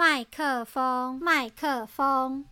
麦克风麦克风。